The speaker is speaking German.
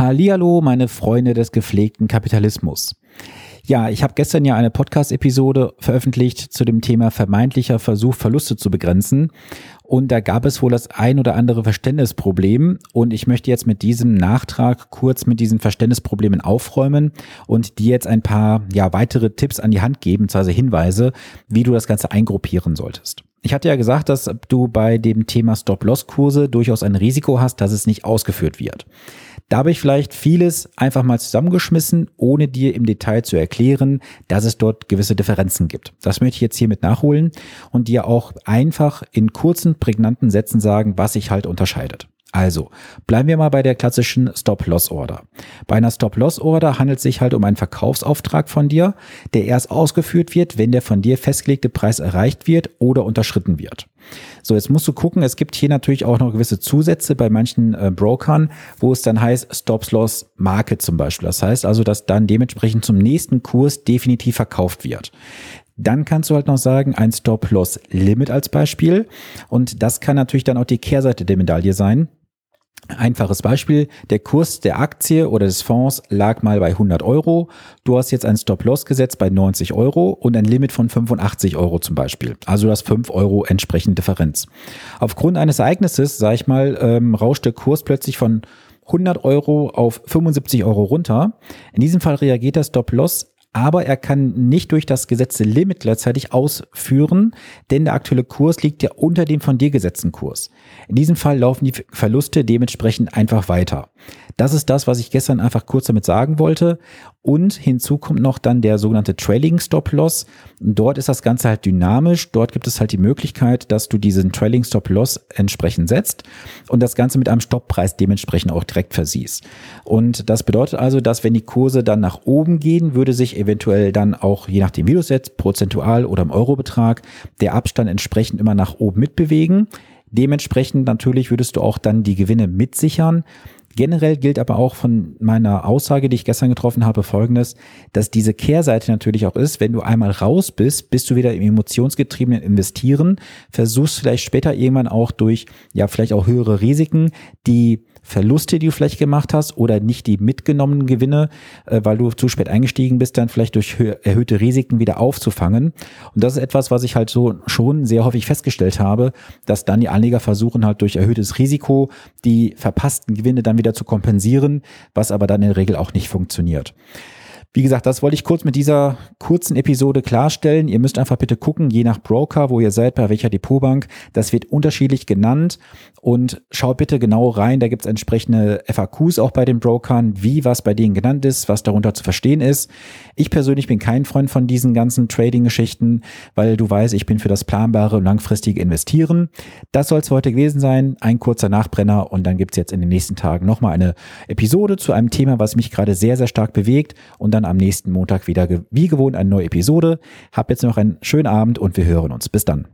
Hallihallo, meine Freunde des gepflegten Kapitalismus. Ja, ich habe gestern ja eine Podcast-Episode veröffentlicht zu dem Thema vermeintlicher Versuch, Verluste zu begrenzen. Und da gab es wohl das ein oder andere Verständnisproblem. Und ich möchte jetzt mit diesem Nachtrag kurz mit diesen Verständnisproblemen aufräumen und dir jetzt ein paar ja, weitere Tipps an die Hand geben, also Hinweise, wie du das Ganze eingruppieren solltest. Ich hatte ja gesagt, dass du bei dem Thema Stop-Loss-Kurse durchaus ein Risiko hast, dass es nicht ausgeführt wird. Da habe ich vielleicht vieles einfach mal zusammengeschmissen, ohne dir im Detail zu erklären, dass es dort gewisse Differenzen gibt. Das möchte ich jetzt hiermit nachholen und dir auch einfach in kurzen, prägnanten Sätzen sagen, was sich halt unterscheidet. Also, bleiben wir mal bei der klassischen Stop-Loss-Order. Bei einer Stop-Loss-Order handelt es sich halt um einen Verkaufsauftrag von dir, der erst ausgeführt wird, wenn der von dir festgelegte Preis erreicht wird oder unterschritten wird. So, jetzt musst du gucken, es gibt hier natürlich auch noch gewisse Zusätze bei manchen äh, Brokern, wo es dann heißt Stop-Loss Market zum Beispiel. Das heißt also, dass dann dementsprechend zum nächsten Kurs definitiv verkauft wird. Dann kannst du halt noch sagen, ein Stop-Loss-Limit als Beispiel. Und das kann natürlich dann auch die Kehrseite der Medaille sein. Einfaches Beispiel, der Kurs der Aktie oder des Fonds lag mal bei 100 Euro. Du hast jetzt ein Stop-Loss gesetzt bei 90 Euro und ein Limit von 85 Euro zum Beispiel. Also das 5 Euro entsprechend Differenz. Aufgrund eines Ereignisses, sag ich mal, ähm, rauscht der Kurs plötzlich von 100 Euro auf 75 Euro runter. In diesem Fall reagiert der Stop-Loss aber er kann nicht durch das gesetzte Limit gleichzeitig ausführen, denn der aktuelle Kurs liegt ja unter dem von dir gesetzten Kurs. In diesem Fall laufen die Verluste dementsprechend einfach weiter. Das ist das, was ich gestern einfach kurz damit sagen wollte. Und hinzu kommt noch dann der sogenannte Trailing Stop Loss. Dort ist das Ganze halt dynamisch. Dort gibt es halt die Möglichkeit, dass du diesen Trailing Stop Loss entsprechend setzt und das Ganze mit einem Stopppreis dementsprechend auch direkt versiehst. Und das bedeutet also, dass wenn die Kurse dann nach oben gehen, würde sich eventuell dann auch, je nachdem wie du setzt, prozentual oder im Eurobetrag, der Abstand entsprechend immer nach oben mitbewegen. Dementsprechend natürlich würdest du auch dann die Gewinne mitsichern. Generell gilt aber auch von meiner Aussage, die ich gestern getroffen habe, folgendes, dass diese Kehrseite natürlich auch ist, wenn du einmal raus bist, bist du wieder im emotionsgetriebenen Investieren, versuchst vielleicht später irgendwann auch durch, ja, vielleicht auch höhere Risiken, die Verluste, die du vielleicht gemacht hast oder nicht die mitgenommenen Gewinne, äh, weil du zu spät eingestiegen bist, dann vielleicht durch erhöhte Risiken wieder aufzufangen. Und das ist etwas, was ich halt so schon sehr häufig festgestellt habe, dass dann die Anleger versuchen halt durch erhöhtes Risiko die verpassten Gewinne dann wieder zu kompensieren, was aber dann in der Regel auch nicht funktioniert. Wie gesagt, das wollte ich kurz mit dieser kurzen Episode klarstellen. Ihr müsst einfach bitte gucken, je nach Broker, wo ihr seid, bei welcher Depotbank. Das wird unterschiedlich genannt und schaut bitte genau rein. Da gibt es entsprechende FAQs auch bei den Brokern, wie was bei denen genannt ist, was darunter zu verstehen ist. Ich persönlich bin kein Freund von diesen ganzen Trading-Geschichten, weil du weißt, ich bin für das planbare und langfristige Investieren. Das soll es heute gewesen sein. Ein kurzer Nachbrenner und dann gibt es jetzt in den nächsten Tagen nochmal eine Episode zu einem Thema, was mich gerade sehr, sehr stark bewegt und dann dann am nächsten Montag wieder wie gewohnt eine neue Episode. Hab jetzt noch einen schönen Abend und wir hören uns. Bis dann.